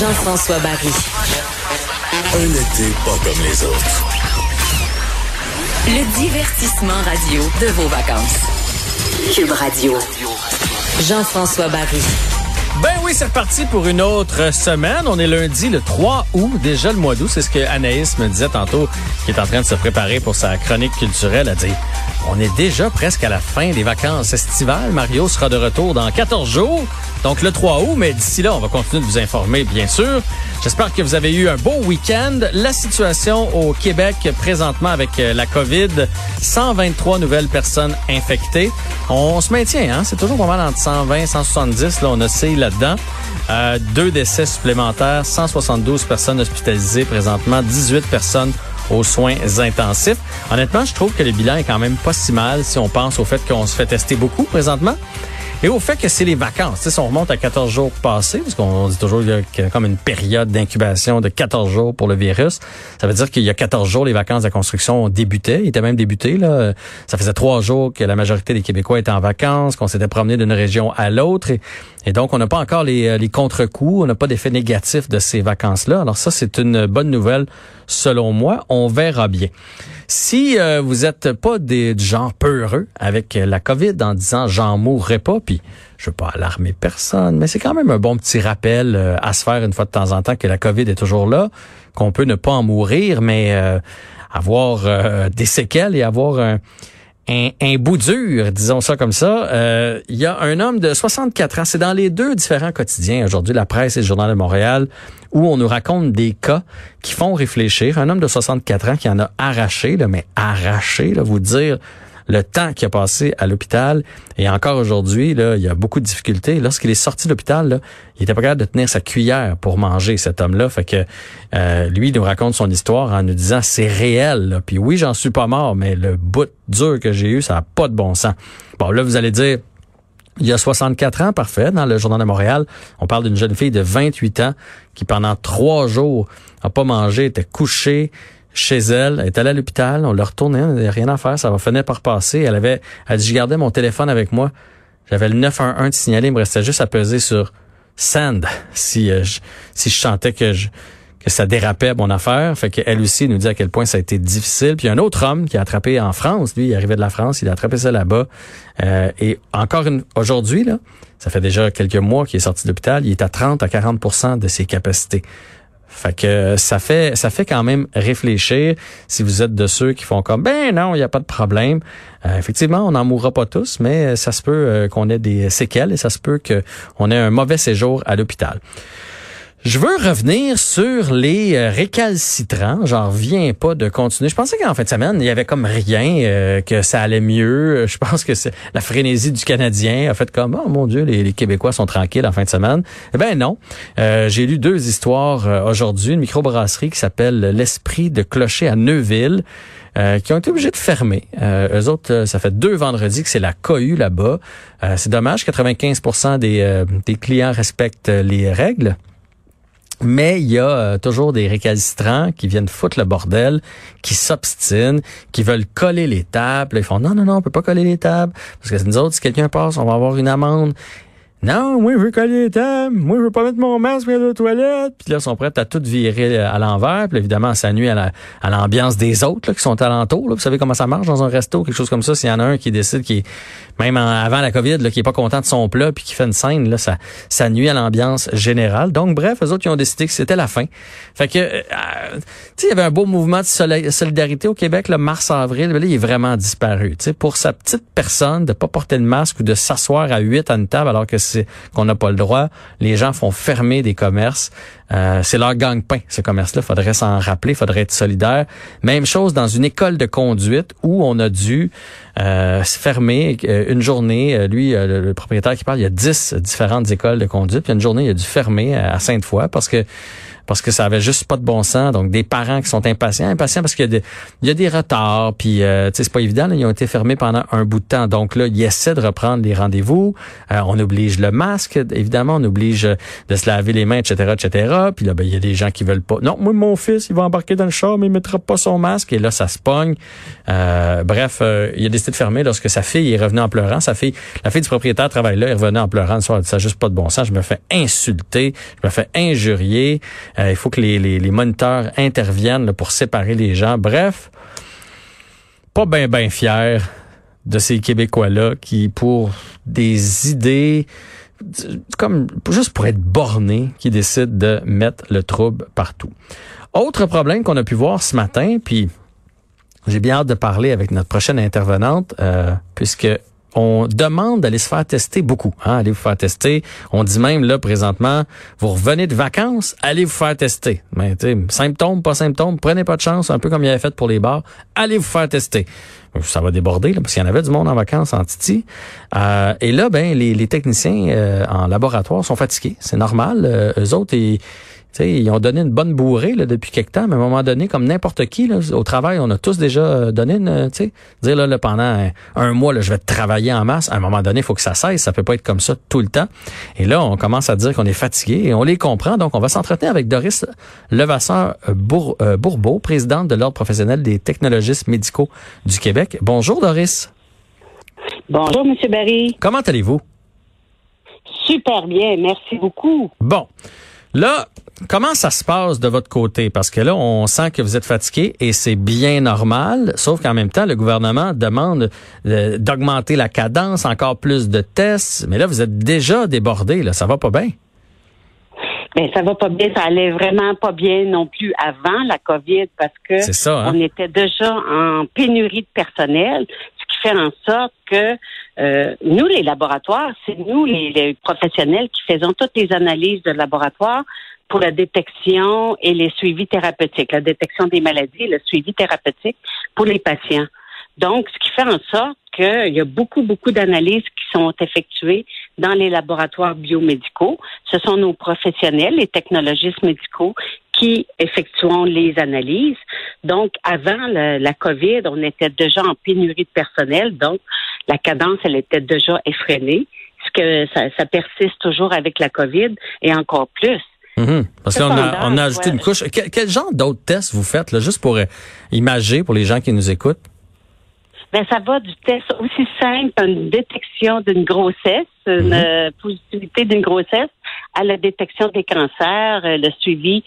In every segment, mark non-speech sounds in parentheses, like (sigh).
Jean-François Barry. Un été pas comme les autres. Le divertissement radio de vos vacances. Cube Radio. Jean-François Barry. Ben oui, c'est reparti pour une autre semaine. On est lundi le 3 août, déjà le mois d'août. C'est ce que Anaïs me disait tantôt, qui est en train de se préparer pour sa chronique culturelle. Elle dit, on est déjà presque à la fin des vacances estivales. Mario sera de retour dans 14 jours, donc le 3 août. Mais d'ici là, on va continuer de vous informer, bien sûr. J'espère que vous avez eu un beau week-end. La situation au Québec présentement avec euh, la COVID, 123 nouvelles personnes infectées. On se maintient, hein? c'est toujours pas mal entre 120 170. Là, on oscille là-dedans. Euh, deux décès supplémentaires, 172 personnes hospitalisées présentement, 18 personnes aux soins intensifs. Honnêtement, je trouve que le bilan est quand même pas si mal si on pense au fait qu'on se fait tester beaucoup présentement. Et au fait que c'est les vacances. si on remonte à 14 jours passés, parce dit toujours qu'il y a comme une période d'incubation de 14 jours pour le virus, ça veut dire qu'il y a 14 jours, les vacances de construction débutaient, ils étaient même débutés. Là. Ça faisait trois jours que la majorité des Québécois étaient en vacances, qu'on s'était promené d'une région à l'autre. Et, donc, on n'a pas encore les, les contre-coups, on n'a pas d'effet négatif de ces vacances-là. Alors ça, c'est une bonne nouvelle selon moi. On verra bien. Si euh, vous êtes pas des, du genre peureux avec la COVID en disant j'en mourrai pas, puis je veux pas alarmer personne, mais c'est quand même un bon petit rappel euh, à se faire une fois de temps en temps que la COVID est toujours là, qu'on peut ne pas en mourir, mais euh, avoir des séquelles et avoir un un, un, bout dur, disons ça comme ça. Euh, il y a un homme de 64 ans, c'est dans les deux différents quotidiens, aujourd'hui la presse et le journal de Montréal, où on nous raconte des cas qui font réfléchir. Un homme de 64 ans qui en a arraché, là, mais arraché, là, vous dire le temps qu'il a passé à l'hôpital. Et encore aujourd'hui, là, il y a beaucoup de difficultés. Lorsqu'il est sorti de l'hôpital, il était pas capable de tenir sa cuillère pour manger, cet homme-là. Fait que euh, lui, il nous raconte son histoire en nous disant c'est réel. Puis oui, j'en suis pas mort, mais le bout dur que j'ai eu, ça a pas de bon sens. Bon, là, vous allez dire. Il y a 64 ans, parfait, dans le Journal de Montréal, on parle d'une jeune fille de 28 ans qui, pendant trois jours, a pas mangé, était couchée, chez elle, elle est allée à l'hôpital, on l'a retourné, on n'avait rien à faire, ça va finir par passer. Elle avait, elle dit, je gardais mon téléphone avec moi. J'avais le 911 de signaler, il me restait juste à peser sur send (laughs) si euh, je, si je sentais que je, que ça dérapait mon affaire. Fait qu'elle aussi nous dit à quel point ça a été difficile. Puis un autre homme qui a attrapé en France, lui, il arrivait de la France, il a attrapé ça là-bas. Euh, et encore une aujourd'hui, là, ça fait déjà quelques mois qu'il est sorti de l'hôpital, il est à 30 à 40% de ses capacités. Fait que ça fait ça fait quand même réfléchir si vous êtes de ceux qui font comme ben non, il n'y a pas de problème. Euh, effectivement, on n'en mourra pas tous, mais ça se peut euh, qu'on ait des séquelles et ça se peut qu'on ait un mauvais séjour à l'hôpital. Je veux revenir sur les euh, récalcitrants. J'en reviens pas de continuer. Je pensais qu'en fin de semaine, il y avait comme rien, euh, que ça allait mieux. Je pense que c'est la frénésie du Canadien a fait comme, oh mon Dieu, les, Québécois sont tranquilles en fin de semaine. Eh ben non. Euh, j'ai lu deux histoires aujourd'hui. Une microbrasserie qui s'appelle L'Esprit de Clocher à Neuville. qui ont été obligés de fermer. Euh, eux autres, ça fait deux vendredis que c'est la cohue là-bas. c'est dommage, 95 des, des clients respectent les règles. Mais il y a euh, toujours des récalcitrants qui viennent foutre le bordel, qui s'obstinent, qui veulent coller les tables. Ils font non, non, non, on peut pas coller les tables. Parce que nous autres, si quelqu'un passe, on va avoir une amende. Non, moi, je veux coller les tables. Moi, je veux pas mettre mon masque à la toilette. Puis là, ils sont prêts à tout virer à l'envers. Puis évidemment, ça nuit à l'ambiance des autres là, qui sont alentours. Vous savez comment ça marche dans un resto, quelque chose comme ça? S'il y en a un qui décide, qui même avant la COVID, là, qui est pas content de son plat puis qui fait une scène, là, ça, ça nuit à l'ambiance générale. Donc, bref, eux autres, ils ont décidé que c'était la fin. Fait que, euh, tu sais, il y avait un beau mouvement de solidarité au Québec, le mars-avril. Là, il est vraiment disparu. Tu sais, pour sa petite personne, de pas porter le masque ou de s'asseoir à huit à une table alors que qu'on n'a pas le droit. Les gens font fermer des commerces. Euh, c'est leur gang-pain, ce commerce-là. Faudrait s'en rappeler, faudrait être solidaire. Même chose dans une école de conduite où on a dû euh, fermer euh, une journée. Lui, le, propriétaire qui parle, il y a dix différentes écoles de conduite. Puis une journée, il a dû fermer à Sainte-Foy parce que parce que ça avait juste pas de bon sens. Donc des parents qui sont impatients, impatients parce qu'il y a des, y a des retards, puis euh, c'est pas évident. ils ont été fermés pendant un bout de temps. Donc là, ils essaient de reprendre les rendez-vous. Euh, on oblige le masque, évidemment, on oblige de se laver les mains, etc., etc. Puis là, ben, il y a des gens qui veulent pas. Non, moi, mon fils, il va embarquer dans le char, mais il mettra pas son masque. Et là, ça se pogne. Euh, bref, euh, il a décidé de fermer lorsque sa fille est revenue en pleurant. Sa fille, la fille du propriétaire travaille là, elle revenait en pleurant. Ça n'a juste pas de bon sens. Je me fais insulter, je me fais injurier. Euh, il faut que les, les, les moniteurs interviennent pour séparer les gens. Bref, pas bien, bien fier de ces Québécois-là qui, pour des idées, comme juste pour être bornés, qui décident de mettre le trouble partout. Autre problème qu'on a pu voir ce matin, puis j'ai bien hâte de parler avec notre prochaine intervenante, euh, puisque on demande d'aller se faire tester beaucoup. Hein, allez vous faire tester. On dit même là présentement, vous revenez de vacances, allez vous faire tester. Mais symptômes, pas symptômes, prenez pas de chance, un peu comme il avait fait pour les bars, allez vous faire tester. Ça va déborder là, parce qu'il y en avait du monde en vacances en Titi. Euh, et là, ben les, techniciens euh, en laboratoire sont fatigués. C'est normal. Euh, eux autres, ils ils ont donné une bonne bourrée là, depuis quelque temps, mais à un moment donné, comme n'importe qui, là, au travail, on a tous déjà euh, donné une, euh, tu sais, dire là, pendant un, mois, là, je vais travailler en masse. À un moment donné, il faut que ça cesse. Ça peut pas être comme ça tout le temps. Et là, on commence à dire qu'on est fatigué et on les comprend. Donc, on va s'entretenir avec Doris Levasseur Bour, euh, Bourbeau, présidente de l'Ordre professionnel des technologistes médicaux du Québec. Bonjour, Doris. Bonjour, M. Barry. Comment allez-vous? Super bien, merci beaucoup. Bon. Là, comment ça se passe de votre côté? Parce que là, on sent que vous êtes fatigué et c'est bien normal, sauf qu'en même temps, le gouvernement demande euh, d'augmenter la cadence, encore plus de tests. Mais là, vous êtes déjà débordé, là. Ça va pas bien? Ben, ça va pas bien. Ça allait vraiment pas bien non plus avant la COVID parce que hein? on était déjà en pénurie de personnel, ce qui fait en sorte que euh, nous, les laboratoires, c'est nous, les, professionnels, qui faisons toutes les analyses de laboratoire pour la détection et les suivis thérapeutiques, la détection des maladies et le suivi thérapeutique pour les patients. Donc, ce qui fait en sorte qu'il y a beaucoup, beaucoup d'analyses qui sont effectuées dans les laboratoires biomédicaux. Ce sont nos professionnels, les technologistes médicaux, qui effectuons les analyses. Donc, avant la, COVID, on était déjà en pénurie de personnel, donc la cadence, elle était déjà effrénée. Ce que ça persiste toujours avec la COVID et encore plus. Mhm. Parce qu'on a, on a ajouté une couche. Quel, genre d'autres tests vous faites, là, juste pour euh, imager pour les gens qui nous écoutent? Ben, ça va du test aussi simple, une détection d'une grossesse, une mhm. euh, positivité d'une grossesse, à la détection des cancers, euh, le suivi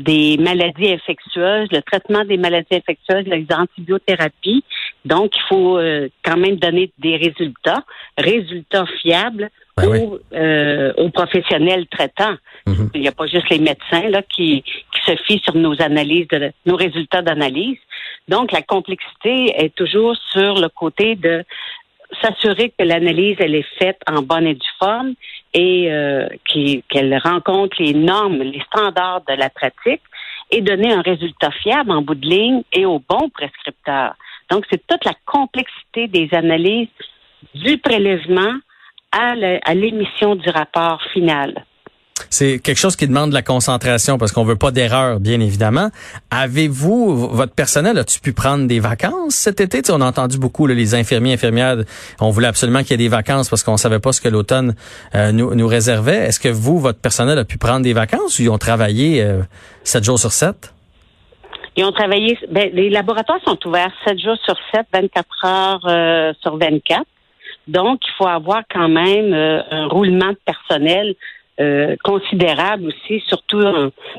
des maladies infectieuses, le traitement des maladies infectieuses, les antibiothérapies. Donc, il faut quand même donner des résultats, résultats fiables ben aux, aux professionnels traitants. Mhm. Il n'y a pas juste les médecins là qui, qui se fient sur nos analyses, de, nos résultats d'analyse. Donc, la complexité est toujours sur le côté de s'assurer que l'analyse elle est faite en bonne et due forme et euh, qu'elle rencontre les normes, les standards de la pratique et donner un résultat fiable en bout de ligne et au bon prescripteur. Donc, c'est toute la complexité des analyses du prélèvement à l'émission du rapport final. C'est quelque chose qui demande de la concentration parce qu'on veut pas d'erreur, bien évidemment. Avez-vous, votre personnel, a-tu pu prendre des vacances cet été? on a entendu beaucoup les infirmiers, infirmières, on voulait absolument qu'il y ait des vacances parce qu'on savait pas ce que l'automne euh, nous, nous réservait. Est-ce que vous, votre personnel, a pu prendre des vacances ou ils ont travaillé euh, 7 jours sur 7? Ils ont travaillé, ben, les laboratoires sont ouverts 7 jours sur 7, 24 heures euh, sur 24. Donc, il faut avoir quand même euh, un roulement de personnel euh, considérable aussi, surtout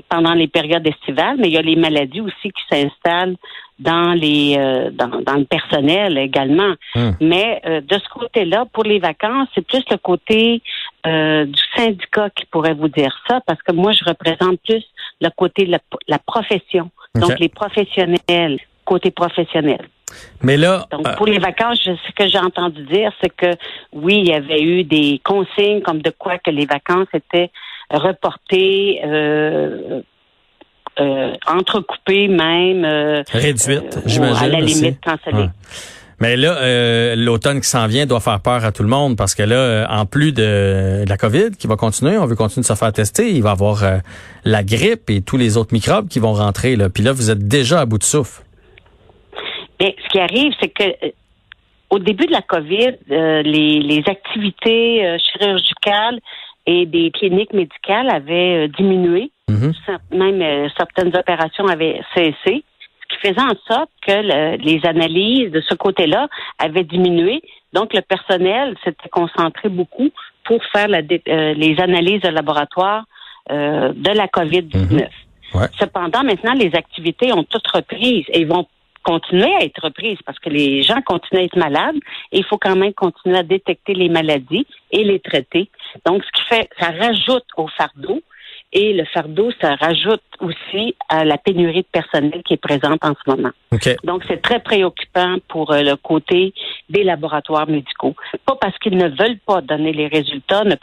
pendant les périodes estivales, mais il y a les maladies aussi qui s'installent dans les euh, dans, dans, le personnel également. Hum. Mais euh, de ce côté-là, pour les vacances, c'est plus le côté du syndicat qui pourrait vous dire ça, parce que moi, je représente plus le côté de la, profession, donc les professionnels, côté professionnel. Mais là, donc pour les vacances, ce que j'ai entendu dire, c'est que oui, il y avait eu des consignes comme de quoi que les vacances étaient reportées. Euh, euh, entrecoupées même. Euh, Réduites, j'imagine. À la limite cancellées. Mais là, l'automne qui s'en vient doit faire peur à tout le monde parce que là, en plus de, la COVID qui va continuer, on veut continuer de se faire tester, il va y avoir la grippe et tous les autres microbes qui vont rentrer. Là. Puis là, vous êtes déjà à bout de souffle. Mais ce qui arrive, c'est que euh, au début de la COVID, euh, les, les activités euh, chirurgicales et des cliniques médicales avaient euh, diminué. Mhm. Même certaines opérations avaient cessé, ce qui faisait en sorte que les analyses de ce côté-là avaient diminué. Donc, le personnel s'était concentré beaucoup pour faire la, les analyses de laboratoire de la COVID-19. Mhm. Cependant, maintenant, les activités ont toutes repris et vont continuer à être prises parce que les gens continuent à être malades et il faut quand même continuer à détecter les maladies et les traiter. Donc, ce qui fait, ça rajoute au fardeau et le fardeau, ça rajoute aussi à la pénurie de personnel qui est présente en ce moment. Donc, c'est très préoccupant pour euh, le côté des laboratoires médicaux. Pas parce qu'ils ne veulent pas donner les résultats, ne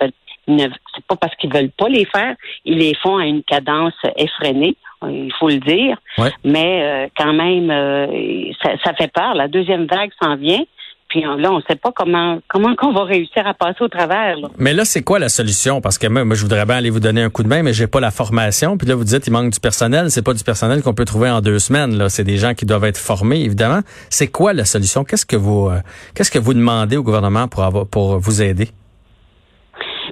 c'est pas parce qu'ils veulent pas les faire, ils les font à une cadence effrénée il faut le dire. Mais euh, quand même, euh, ça, fait peur. La deuxième vague s'en vient. Puis là, on ne sait pas comment comment qu'on va réussir à passer au travers. Mais là, c'est quoi la solution? Parce que moi, je voudrais bien aller vous donner un coup de main, mais j'ai pas la formation. Puis là, vous dites il manque du personnel. C'est pas du personnel qu'on peut trouver en deux semaines. Là, c'est des gens qui doivent être formés, évidemment. C'est quoi la solution? Qu'est-ce que vous euh, qu'est-ce que vous demandez au gouvernement pour avoir pour vous aider?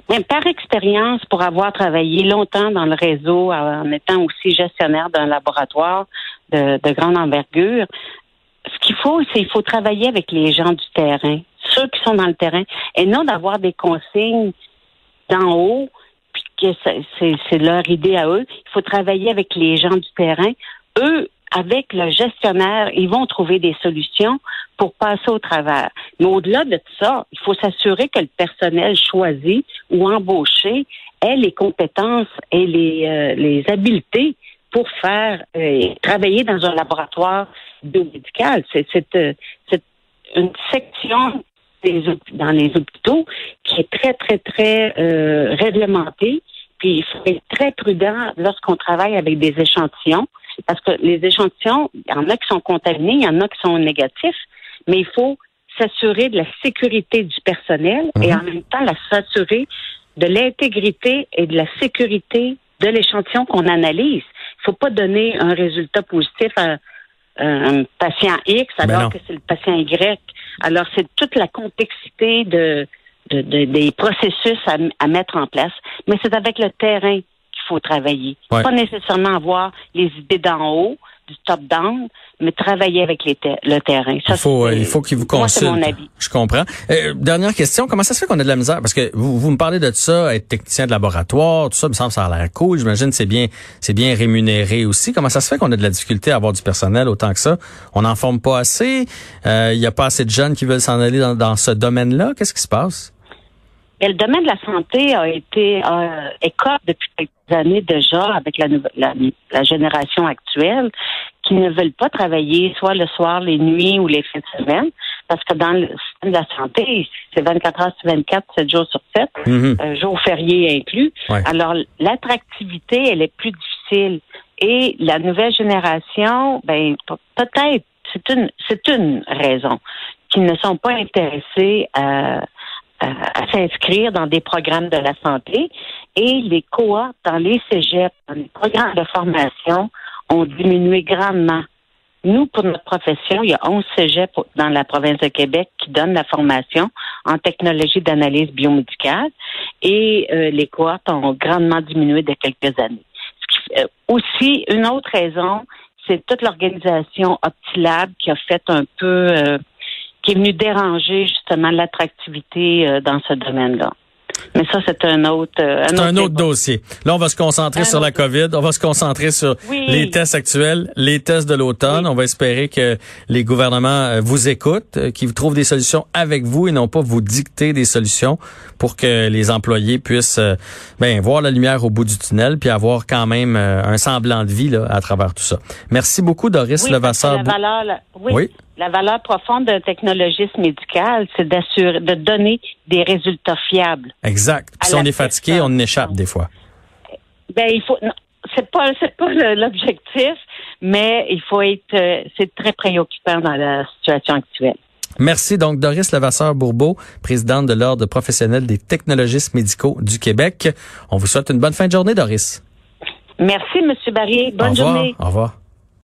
Mais par expérience, pour avoir travaillé longtemps dans le réseau, en étant aussi gestionnaire d'un laboratoire de, grande envergure, ce qu'il faut, c'est qu'il faut travailler avec les gens du terrain, ceux qui sont dans le terrain, et non d'avoir des consignes d'en haut, puis que c'est leur idée à eux. Il faut travailler avec les gens du terrain. Eux, avec le gestionnaire, ils vont trouver des solutions pour passer au travers. Mais au-delà de ça, il faut s'assurer que le personnel choisi ou embauché ait les compétences et les, euh, les habiletés pour faire euh, travailler dans un laboratoire biomédical. C'est euh, une section des, dans les hôpitaux qui est très, très, très réglementée. Puis il faut être très prudent lorsqu'on travaille avec des échantillons parce que les échantillons, il y en a qui sont contaminés, il y en a qui sont négatifs, mais il faut s'assurer de la sécurité du personnel et mhm. en même temps s'assurer de l'intégrité et de la sécurité de l'échantillon qu'on analyse. Il ne faut pas donner un résultat positif à, un patient X ben alors que c'est le patient Y. Alors c'est toute la complexité de, des processus à, à mettre en place, mais c'est avec le terrain faut travailler. Pas nécessairement avoir les idées d'en haut, du top-down, mais travailler avec les le terrain. Ça, il faut, il faut qu'il vous consulte. mon avis. Je comprends. Euh, dernière question, comment ça se fait qu'on a de la misère? Parce que vous, vous me parlez de ça, être technicien de laboratoire, tout ça, me semble ça a l'air cool. J'imagine c'est bien, c'est bien rémunéré aussi. Comment ça se fait qu'on a de la difficulté à avoir du personnel autant que ça? On n'en forme pas assez? Euh, il n'y a pas assez de jeunes qui veulent s'en aller dans, dans ce domaine-là? Qu'est-ce qui se passe? Mais le domaine de la santé a été euh, écope depuis quelques années déjà avec la, la, la, génération actuelle qui ne veulent pas travailler soit le soir, les nuits ou les fins de semaine parce que dans le système de la santé, c'est 24 heures sur 24, 7 jours sur 7, mm euh, jours fériés inclus. Alors, l'attractivité, elle est plus difficile. Et la nouvelle génération, ben peut-être, c'est une, c'est une raison, qu'ils ne sont pas intéressés à à, s'inscrire dans des programmes de la santé et les cohortes dans les cégeps, dans les programmes de formation ont diminué grandement. Nous, pour notre profession, il y a 11 cégeps dans la province de Québec qui donnent la formation en technologie d'analyse biomédicale et euh, les cohortes ont grandement diminué de quelques années. Euh, aussi, une autre raison, c'est toute l'organisation Optilab qui a fait un peu euh, qui est venu déranger justement l'attractivité euh, dans ce domaine-là. Mais ça, c'est un autre. Euh, c'est un autre dossier. Là, on va se concentrer sur la COVID. On va se concentrer sur les tests actuels, les tests de l'automne. On va espérer que les gouvernements euh, vous écoutent, qu'ils trouvent des solutions avec vous et non pas vous dicter des solutions pour que les employés puissent ben, voir la lumière au bout du tunnel puis avoir quand même un semblant de vie là, à travers tout ça. Merci beaucoup, Doris oui, Levasseur. La valeur, oui la valeur profonde d'un technologiste médical, c'est d'assurer, de donner des résultats fiables. Exact. Puis si on est fatigué, on échappe des fois. Ben il faut. C'est pas c'est pas l'objectif, mais il faut être. Euh, c'est très préoccupant dans la situation actuelle. Merci donc Doris Levasseur-Bourbeau, présidente de l'Ordre professionnel des technologistes médicaux du Québec. On vous souhaite une bonne fin de journée, Doris. Merci, Monsieur Barry. Bonne journée. Au revoir.